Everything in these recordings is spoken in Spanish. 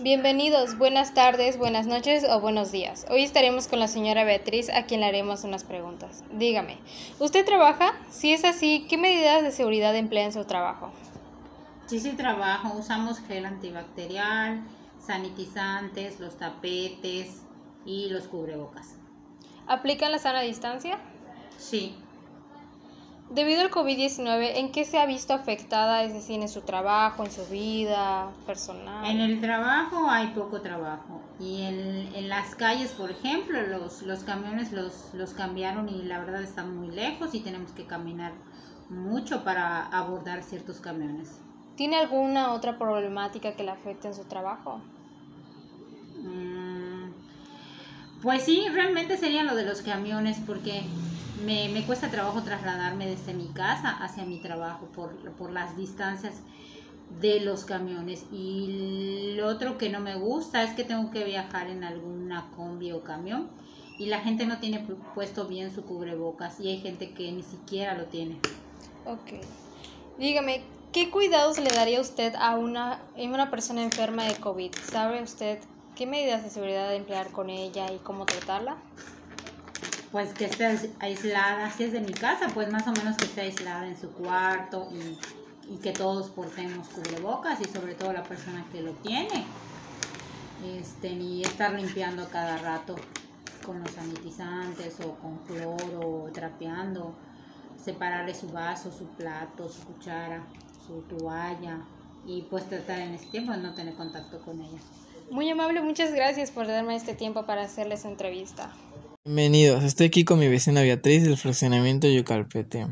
Bienvenidos, buenas tardes, buenas noches o buenos días. Hoy estaremos con la señora Beatriz a quien le haremos unas preguntas. Dígame, ¿usted trabaja? Si es así, ¿qué medidas de seguridad emplea en su trabajo? Sí, sí trabajo. Usamos gel antibacterial, sanitizantes, los tapetes y los cubrebocas. ¿Aplican la sana distancia? Sí. Debido al COVID-19, ¿en qué se ha visto afectada, es decir, en su trabajo, en su vida personal? En el trabajo hay poco trabajo y en, en las calles, por ejemplo, los, los camiones los, los cambiaron y la verdad están muy lejos y tenemos que caminar mucho para abordar ciertos camiones. ¿Tiene alguna otra problemática que le afecte en su trabajo? Pues sí, realmente sería lo de los camiones porque me, me, cuesta trabajo trasladarme desde mi casa hacia mi trabajo por, por las distancias de los camiones. Y lo otro que no me gusta es que tengo que viajar en alguna combi o camión y la gente no tiene puesto bien su cubrebocas y hay gente que ni siquiera lo tiene. Ok. Dígame, ¿qué cuidados le daría usted a una, a una persona enferma de COVID? ¿Sabe usted qué medidas de seguridad de emplear con ella y cómo tratarla? pues que esté aislada, si es de mi casa, pues más o menos que esté aislada en su cuarto y, y, que todos portemos cubrebocas y sobre todo la persona que lo tiene. Este, ni estar limpiando cada rato con los sanitizantes o con cloro trapeando, separarle su vaso, su plato, su cuchara, su toalla y pues tratar en ese tiempo de no tener contacto con ella. Muy amable, muchas gracias por darme este tiempo para hacerles entrevista. Bienvenidos, estoy aquí con mi vecina Beatriz del fraccionamiento Yucalpete.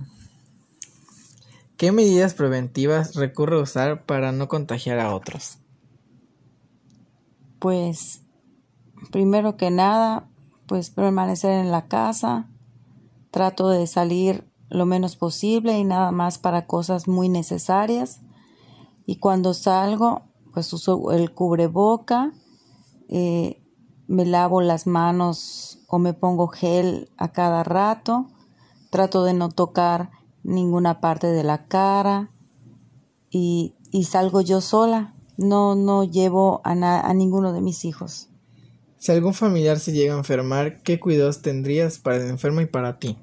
¿Qué medidas preventivas recurre a usar para no contagiar a otros? Pues, primero que nada, pues permanecer en la casa, trato de salir lo menos posible y nada más para cosas muy necesarias. Y cuando salgo, pues uso el cubreboca, eh, me lavo las manos o me pongo gel a cada rato, trato de no tocar ninguna parte de la cara y, y salgo yo sola, no, no llevo a, a ninguno de mis hijos. Si algún familiar se llega a enfermar, ¿qué cuidados tendrías para el enfermo y para ti?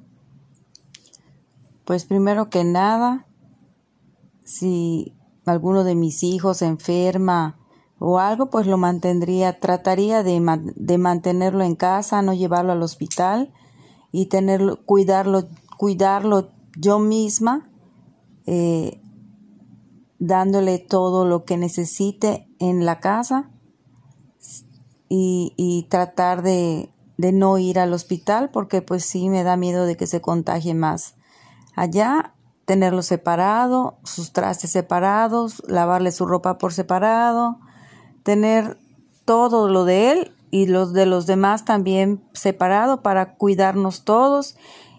Pues primero que nada, si alguno de mis hijos enferma o algo, pues lo mantendría, trataría de, de, mantenerlo en casa, no llevarlo al hospital y tenerlo, cuidarlo, cuidarlo yo misma, eh, dándole todo lo que necesite en la casa y, y tratar de, de no ir al hospital porque pues sí me da miedo de que se contagie más. Allá tenerlo separado, sus trastes separados, lavarle su ropa por separado, tener todo lo de él y los de los demás también separado para cuidarnos todos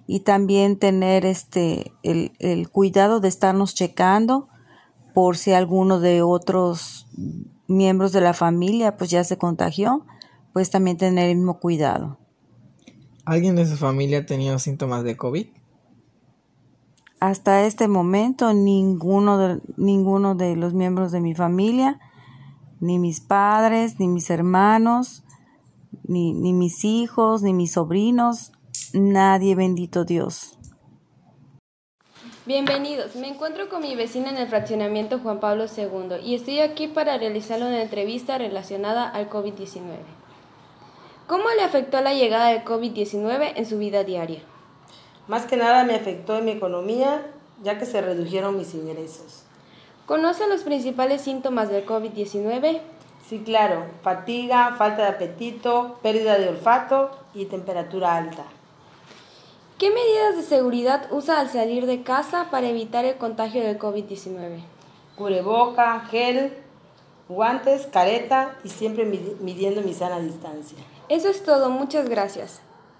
y también tener este el, el cuidado de estarnos checando por si alguno de otros miembros de la familia pues ya se contagió, pues también tener el mismo cuidado. ¿Alguien de su familia ha tenido síntomas de COVID? Hasta este momento ninguno de, ninguno de los miembros de mi familia ni mis padres, ni mis hermanos, ni, ni mis hijos, ni mis sobrinos, nadie, bendito Dios. Bienvenidos, me encuentro con mi vecina en el fraccionamiento Juan Pablo II y estoy aquí para realizarle una entrevista relacionada al COVID-19. ¿Cómo le afectó la llegada del COVID-19 en su vida diaria? Más que nada me afectó en mi economía, ya que se redujeron mis ingresos. ¿Conoce los principales síntomas del COVID-19? Sí, claro, fatiga, falta de apetito, pérdida de olfato y temperatura alta. ¿Qué medidas de seguridad usa al salir de casa para evitar el contagio del COVID-19? Cubreboca, gel, guantes, careta y siempre midiendo mi sana distancia. Eso es todo, muchas gracias.